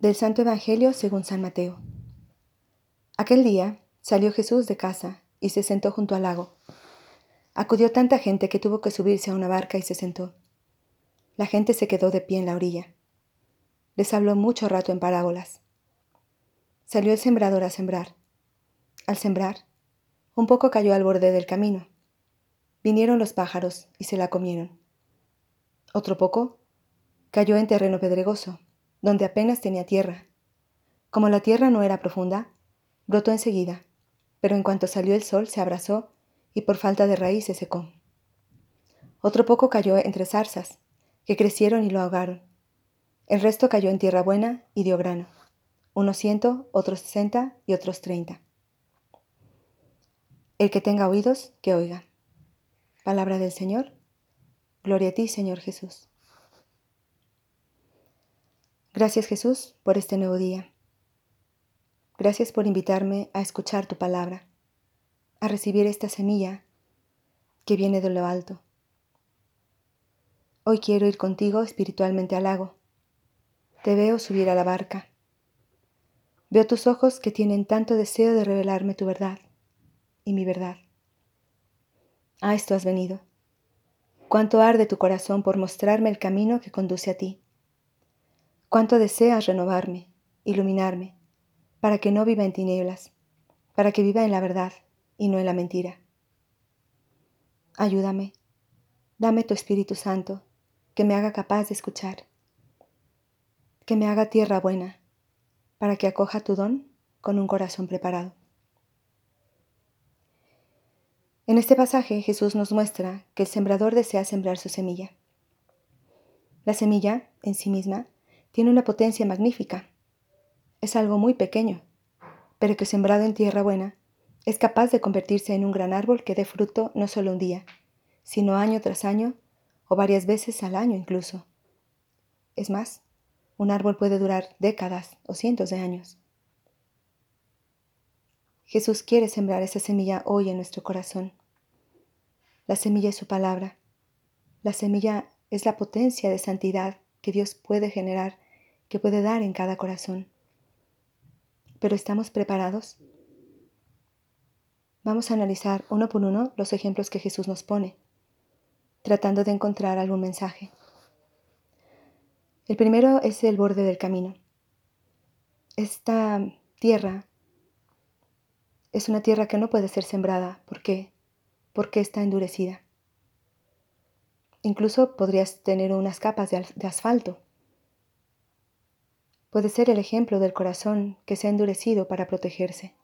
Del Santo Evangelio según San Mateo. Aquel día salió Jesús de casa y se sentó junto al lago. Acudió tanta gente que tuvo que subirse a una barca y se sentó. La gente se quedó de pie en la orilla. Les habló mucho rato en parábolas. Salió el sembrador a sembrar. Al sembrar, un poco cayó al borde del camino. Vinieron los pájaros y se la comieron. Otro poco cayó en terreno pedregoso donde apenas tenía tierra. Como la tierra no era profunda, brotó enseguida, pero en cuanto salió el sol se abrazó y por falta de raíz se secó. Otro poco cayó entre zarzas, que crecieron y lo ahogaron. El resto cayó en tierra buena y dio grano, unos ciento, otros sesenta y otros treinta. El que tenga oídos, que oiga. Palabra del Señor. Gloria a ti, Señor Jesús. Gracias Jesús por este nuevo día. Gracias por invitarme a escuchar tu palabra, a recibir esta semilla que viene de lo alto. Hoy quiero ir contigo espiritualmente al lago. Te veo subir a la barca. Veo tus ojos que tienen tanto deseo de revelarme tu verdad y mi verdad. A esto has venido. Cuánto arde tu corazón por mostrarme el camino que conduce a ti cuánto deseas renovarme, iluminarme, para que no viva en tinieblas, para que viva en la verdad y no en la mentira. Ayúdame, dame tu Espíritu Santo, que me haga capaz de escuchar, que me haga tierra buena, para que acoja tu don con un corazón preparado. En este pasaje Jesús nos muestra que el sembrador desea sembrar su semilla. La semilla, en sí misma, tiene una potencia magnífica. Es algo muy pequeño, pero que sembrado en tierra buena, es capaz de convertirse en un gran árbol que dé fruto no solo un día, sino año tras año o varias veces al año incluso. Es más, un árbol puede durar décadas o cientos de años. Jesús quiere sembrar esa semilla hoy en nuestro corazón. La semilla es su palabra. La semilla es la potencia de santidad que Dios puede generar, que puede dar en cada corazón. Pero ¿estamos preparados? Vamos a analizar uno por uno los ejemplos que Jesús nos pone, tratando de encontrar algún mensaje. El primero es el borde del camino. Esta tierra es una tierra que no puede ser sembrada. ¿Por qué? Porque está endurecida. Incluso podrías tener unas capas de, asfalto. Puede ser el ejemplo del corazón que se ha endurecido para protegerse.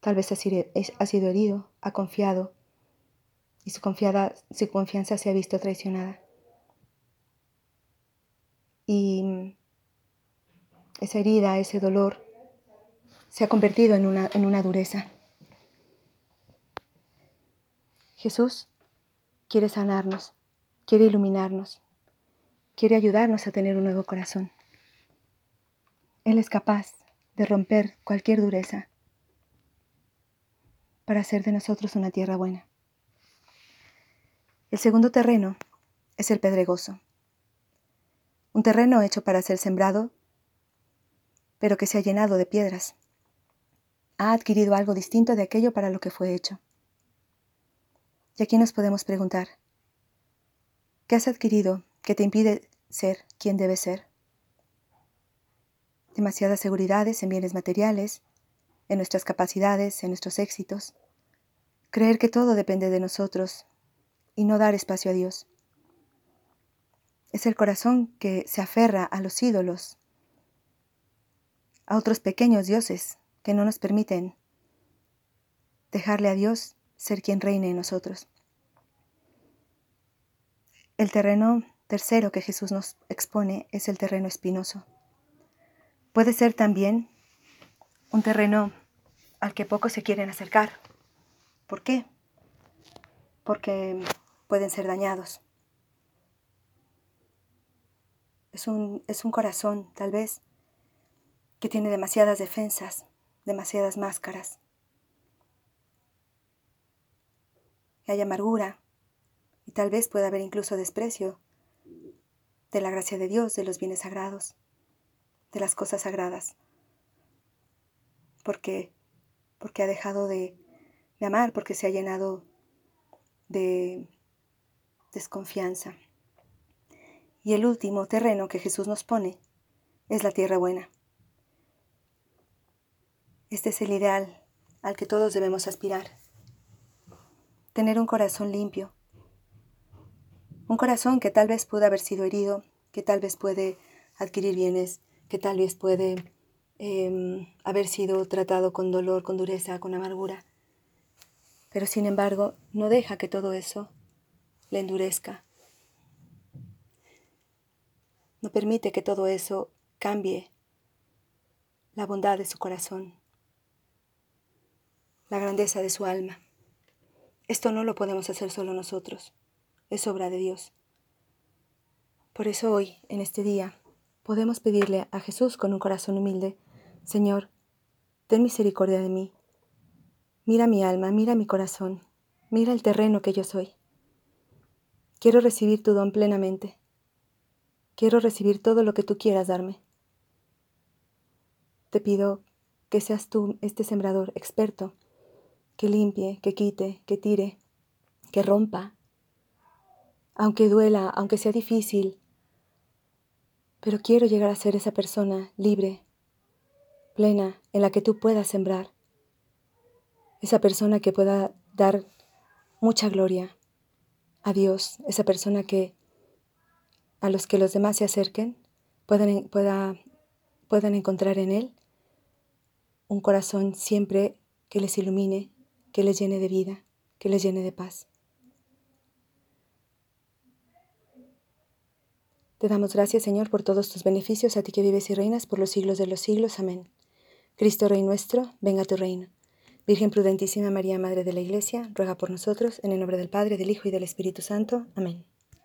Tal vez ha sido, herido, ha confiado y su, confianza se ha visto traicionada. Y esa herida, ese dolor, se ha convertido en una, en una dureza. Jesús quiere sanarnos quiere iluminarnos, quiere ayudarnos a tener un nuevo corazón. Él es capaz de romper cualquier dureza para hacer de nosotros una tierra buena. El segundo terreno es el pedregoso, un terreno hecho para ser sembrado, pero que se ha llenado de piedras. Ha adquirido algo distinto de aquello para lo que fue hecho. Y aquí nos podemos preguntar, ¿Qué has adquirido que te impide ser quien debes ser? Demasiadas seguridades en bienes materiales, en nuestras capacidades, en nuestros éxitos. Creer que todo depende de nosotros y no dar espacio a Dios. Es el corazón que se aferra a los ídolos, a otros pequeños dioses que no nos permiten dejarle a Dios ser quien reine en nosotros. El terreno tercero que Jesús nos expone es el terreno espinoso. Puede ser también un terreno al que pocos se quieren acercar. ¿Por qué? Porque pueden ser dañados. Es un, es un corazón, tal vez, que tiene demasiadas defensas, demasiadas máscaras. Que hay amargura y tal vez pueda haber incluso desprecio de la gracia de Dios, de los bienes sagrados, de las cosas sagradas. Porque, porque ha dejado de, de amar, porque se ha llenado de desconfianza. Y el último terreno que Jesús nos pone es la tierra buena. Este es el ideal al que todos debemos aspirar. Tener un corazón limpio. Un corazón que tal vez pudo haber sido herido, que tal vez puede adquirir bienes, que tal vez puede em, haber sido tratado con dolor, con dureza, con amargura. Pero sin embargo, no deja que todo eso le endurezca, no permite que todo eso cambie la bondad de su corazón, la grandeza de su alma. Esto no lo podemos hacer solo nosotros, es obra de Dios. Por eso hoy, en este día, podemos pedirle a Jesús con un corazón humilde, Señor, ten misericordia de mí. Mira mi alma, mira mi corazón, mira el terreno que yo soy. Quiero recibir tu don plenamente. Quiero recibir todo lo que tú quieras darme. Te pido que seas tú este sembrador experto, que limpie, que quite, que tire, que rompa, aunque duela, aunque sea difícil, pero quiero llegar a ser esa persona libre, plena, en la que tú puedas sembrar, esa persona que pueda dar mucha gloria a Dios, esa persona que a los que los demás se acerquen puedan, puedan encontrar en Él un corazón siempre que les ilumine, que les llene de vida, que les llene de paz. Te damos gracias, Señor, por todos tus beneficios, a ti que vives y reinas por los siglos de los siglos. Amén. Cristo Rey nuestro, venga a tu reino. Virgen prudentísima María, Madre de la Iglesia, ruega por nosotros, en el nombre del Padre, del Hijo y del Espíritu Santo. Amén.